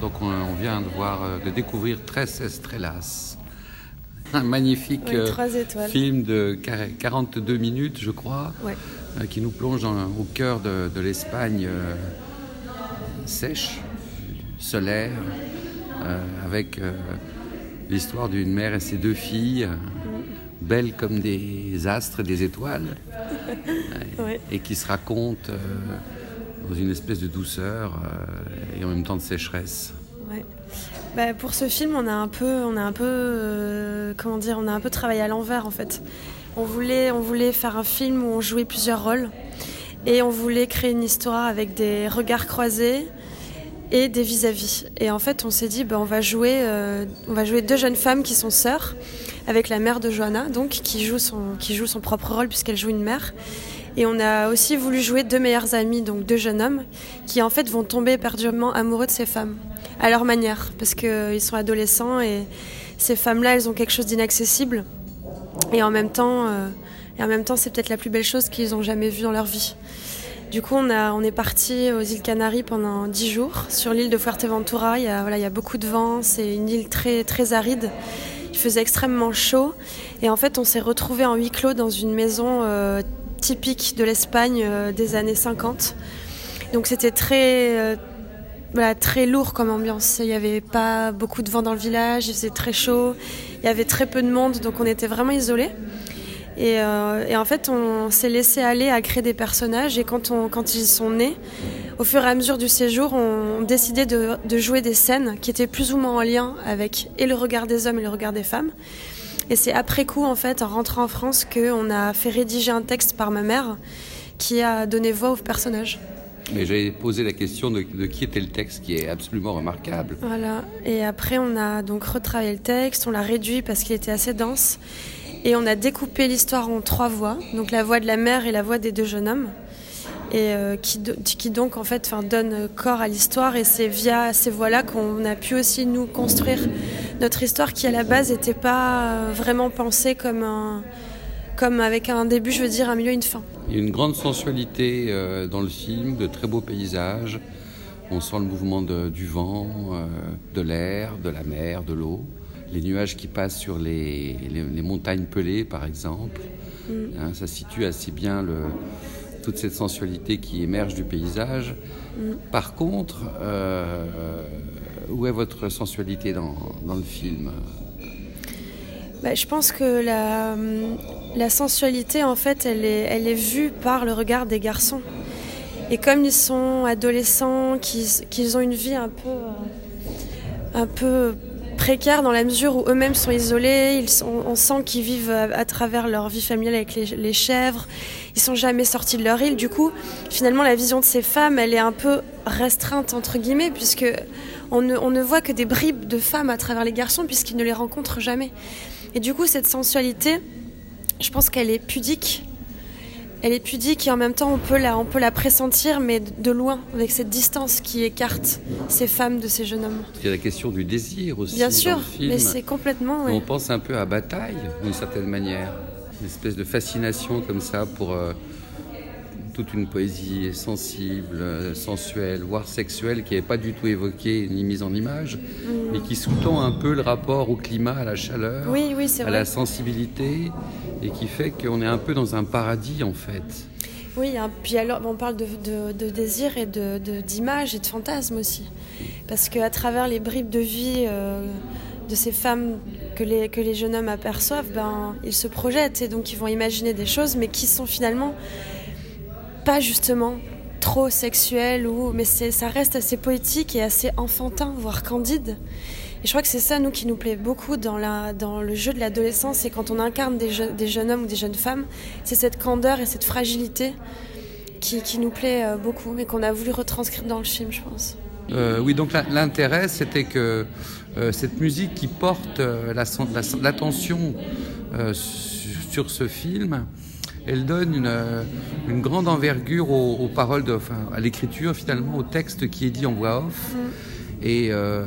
Donc on, on vient de voir, euh, de découvrir Tres Estrellas, un magnifique Oui, euh, film de quar- 42 minutes, je crois, Ouais. euh, qui nous plonge dans- au cœur de, de l'Espagne euh, sèche, solaire, euh, avec euh, l'histoire d'une mère et ses deux filles, belles comme des astres et des étoiles, Ouais. et qui se racontent dans une espèce de douceur euh, et en même temps de sécheresse. Bah, pour ce film, on a un peu, on a un peu, euh, comment dire, on a un peu travaillé à l'envers en fait. On voulait, on voulait faire un film où on jouait plusieurs rôles et on voulait créer une histoire avec des regards croisés et des vis-à-vis. Et en fait, on s'est dit, bah, on va jouer, euh, on va jouer deux jeunes femmes qui sont sœurs, avec la mère de Johanna, donc qui joue son, qui joue son propre rôle puisqu'elle joue une mère. Et on a aussi voulu jouer deux meilleurs amis, donc deux jeunes hommes, qui en fait vont tomber éperdument amoureux de ces femmes, à leur manière, parce qu'ils sont adolescents et ces femmes-là, elles ont quelque chose d'inaccessible. Et en même temps, euh, temps, c'est peut-être la plus belle chose qu'ils ont jamais vue dans leur vie. Du coup, on, a, on est parti aux îles Canaries pendant 10 jours sur l'île de Fuerteventura. Il y a, voilà, il y a beaucoup de vent, c'est une île très, très aride. Il faisait extrêmement chaud. Et en fait, on s'est retrouvés en huis clos dans une maison euh, typique de l'Espagne euh, des années 50. Donc c'était très, euh, très lourd comme ambiance. Il n'y avait pas beaucoup de vent dans le village, il faisait très chaud, il y avait très peu de monde, donc on était vraiment isolés. Et, euh, en fait, on s'est laissé aller à créer des personnages. Et quand ils sont nés, au fur et à mesure du séjour, on décidait de, de jouer des scènes qui étaient plus ou moins en lien avec et le regard des hommes et le regard des femmes. Et c'est après coup, en fait, en rentrant en France, qu'on a fait rédiger un texte par ma mère qui a donné voix aux personnages. Mais j'avais posé la question de, de qui était le texte, qui est absolument remarquable. Voilà. Et après, on a donc retravaillé le texte, on l'a réduit parce qu'il était assez dense. Et on a découpé l'histoire en trois voix, donc la voix de la mère et la voix des deux jeunes hommes, et euh, qui, do- qui donc en fait donne corps à l'histoire. Et c'est via ces voix-là qu'on a pu aussi nous construire notre histoire, qui à la base n'était pas euh, vraiment pensée comme un, comme avec un début, je veux dire, un milieu, une fin. Il y a une grande sensualité euh, dans le film, de très beaux paysages. On sent le mouvement de- du vent, euh, de l'air, de la mer, de l'eau. Les nuages qui passent sur les, les- les montagnes pelées, par exemple. Hein, ça situe assez bien le- toute cette sensualité qui émerge du paysage. Par contre, euh, où est votre sensualité dans, dans le film? Bah, je pense que la, la sensualité, en fait, elle est, elle est vue par le regard des garçons. Et comme ils sont adolescents, qu'ils qu'ils ont une vie un peu, euh, un peu dans la mesure où eux-mêmes sont isolés, ils sont- on sent qu'ils vivent à, travers leur vie familiale avec les, chèvres, ils sont jamais sortis de leur île. Du coup, finalement, la vision de ces femmes, elle est un peu restreinte, entre guillemets, puisque on ne, on ne voit que des bribes de femmes à travers les garçons, puisqu'ils ne les rencontrent jamais. Et du coup, cette sensualité, je pense qu'elle est pudique. Elle est pudique et en même temps, on peut la, on peut la pressentir, mais de loin, avec cette distance qui écarte ces femmes de ces jeunes hommes. Il y a la question du désir aussi Bien dans sûr, le film. mais c'est complètement. ouais. On pense un peu à bataille, d'une certaine manière. Une espèce de fascination comme ça pour euh, toute une poésie sensible, sensuelle, voire sexuelle, qui n'est pas du tout évoquée ni mise en image, mais qui sous-tend un peu le rapport au climat, à la chaleur, Oui, oui, à vrai. la sensibilité, et qui fait qu'on est un peu dans un paradis en fait. Oui, un- puis alors on parle de, de- de désir et de- de- d'image et de fantasme aussi. Parce qu'à travers les bribes de vie euh, de ces femmes que les, que les jeunes hommes aperçoivent, ben, ils se projettent et donc ils vont imaginer des choses, mais qui sont finalement pas justement trop sexuelles, ou, mais ça reste assez poétique et assez enfantin, voire candide. Et je crois que c'est ça, nous, qui nous plaît beaucoup dans, le jeu de l'adolescence, et quand on incarne des, je- des jeunes hommes ou des jeunes femmes, c'est cette candeur et cette fragilité qui, nous plaît euh, beaucoup et qu'on a voulu retranscrire dans le film, je pense. Euh, oui, donc l'intérêt, c'était que euh, cette musique qui porte l'attention su- sur ce film, elle donne une, euh, une grande envergure aux, paroles, enfin, à l'écriture finalement, au texte qui est dit en voix off. Et, euh,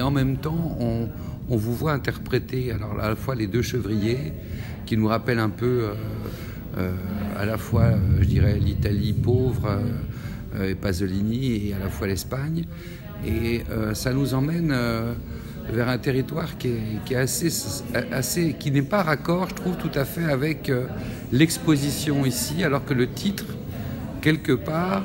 en même temps, on, vous voit interpréter alors à la fois les deux chevriers, qui nous rappellent un peu euh, à la fois, je dirais, l'Italie pauvre. et Pasolini et à la fois l'Espagne. Et ça nous emmène vers un territoire qui est, assez, assez, qui n'est pas raccord, je trouve, tout à fait avec l'exposition ici, alors que le titre, quelque part,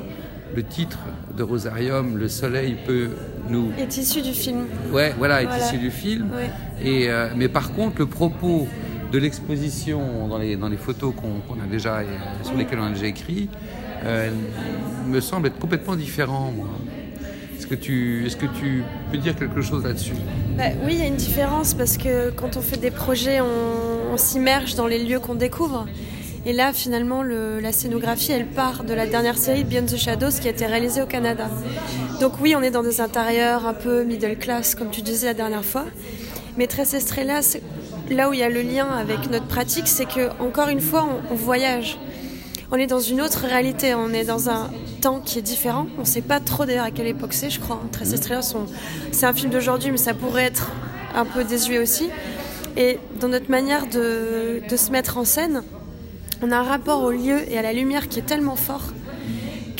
le titre de Rosarium, Le Soleil peut nous... Est issu du film. Ouais, voilà, est issu du film. Et, euh, mais par contre, le propos de l'exposition dans les, dans les photos qu'on a déjà, euh, sur lesquelles on a déjà écrit, euh, me semble être complètement différent, Est-ce que, tu, peux dire quelque chose là-dessus? Bah, Oui, il y a une différence parce que quand on fait des projets, on, on s'immerge dans les lieux qu'on découvre. Et là, finalement, la scénographie, elle part de la dernière série Beyond the Shadows qui a été réalisée au Canada. Donc oui, on est dans des intérieurs un peu middle class, comme tu disais la dernière fois. Mais Tres Estrellas, là où il y a le lien avec notre pratique, c'est que encore une fois, on, voyage. On est dans une autre réalité, on est dans un temps qui est différent. On ne sait pas trop d'ailleurs à quelle époque c'est, je crois. Tres Estrellas, c'est un film d'aujourd'hui, mais ça pourrait être un peu désuet aussi. Et dans notre manière de se mettre en scène, on a un rapport au lieu et à la lumière qui est tellement fort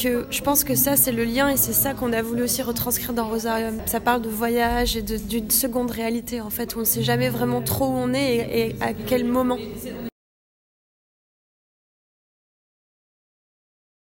que je pense que ça, c'est le lien et c'est ça qu'on a voulu aussi retranscrire dans Rosarium. Ça parle de voyage et d'une seconde réalité, en fait, où on ne sait jamais vraiment trop où on est et, à quel moment.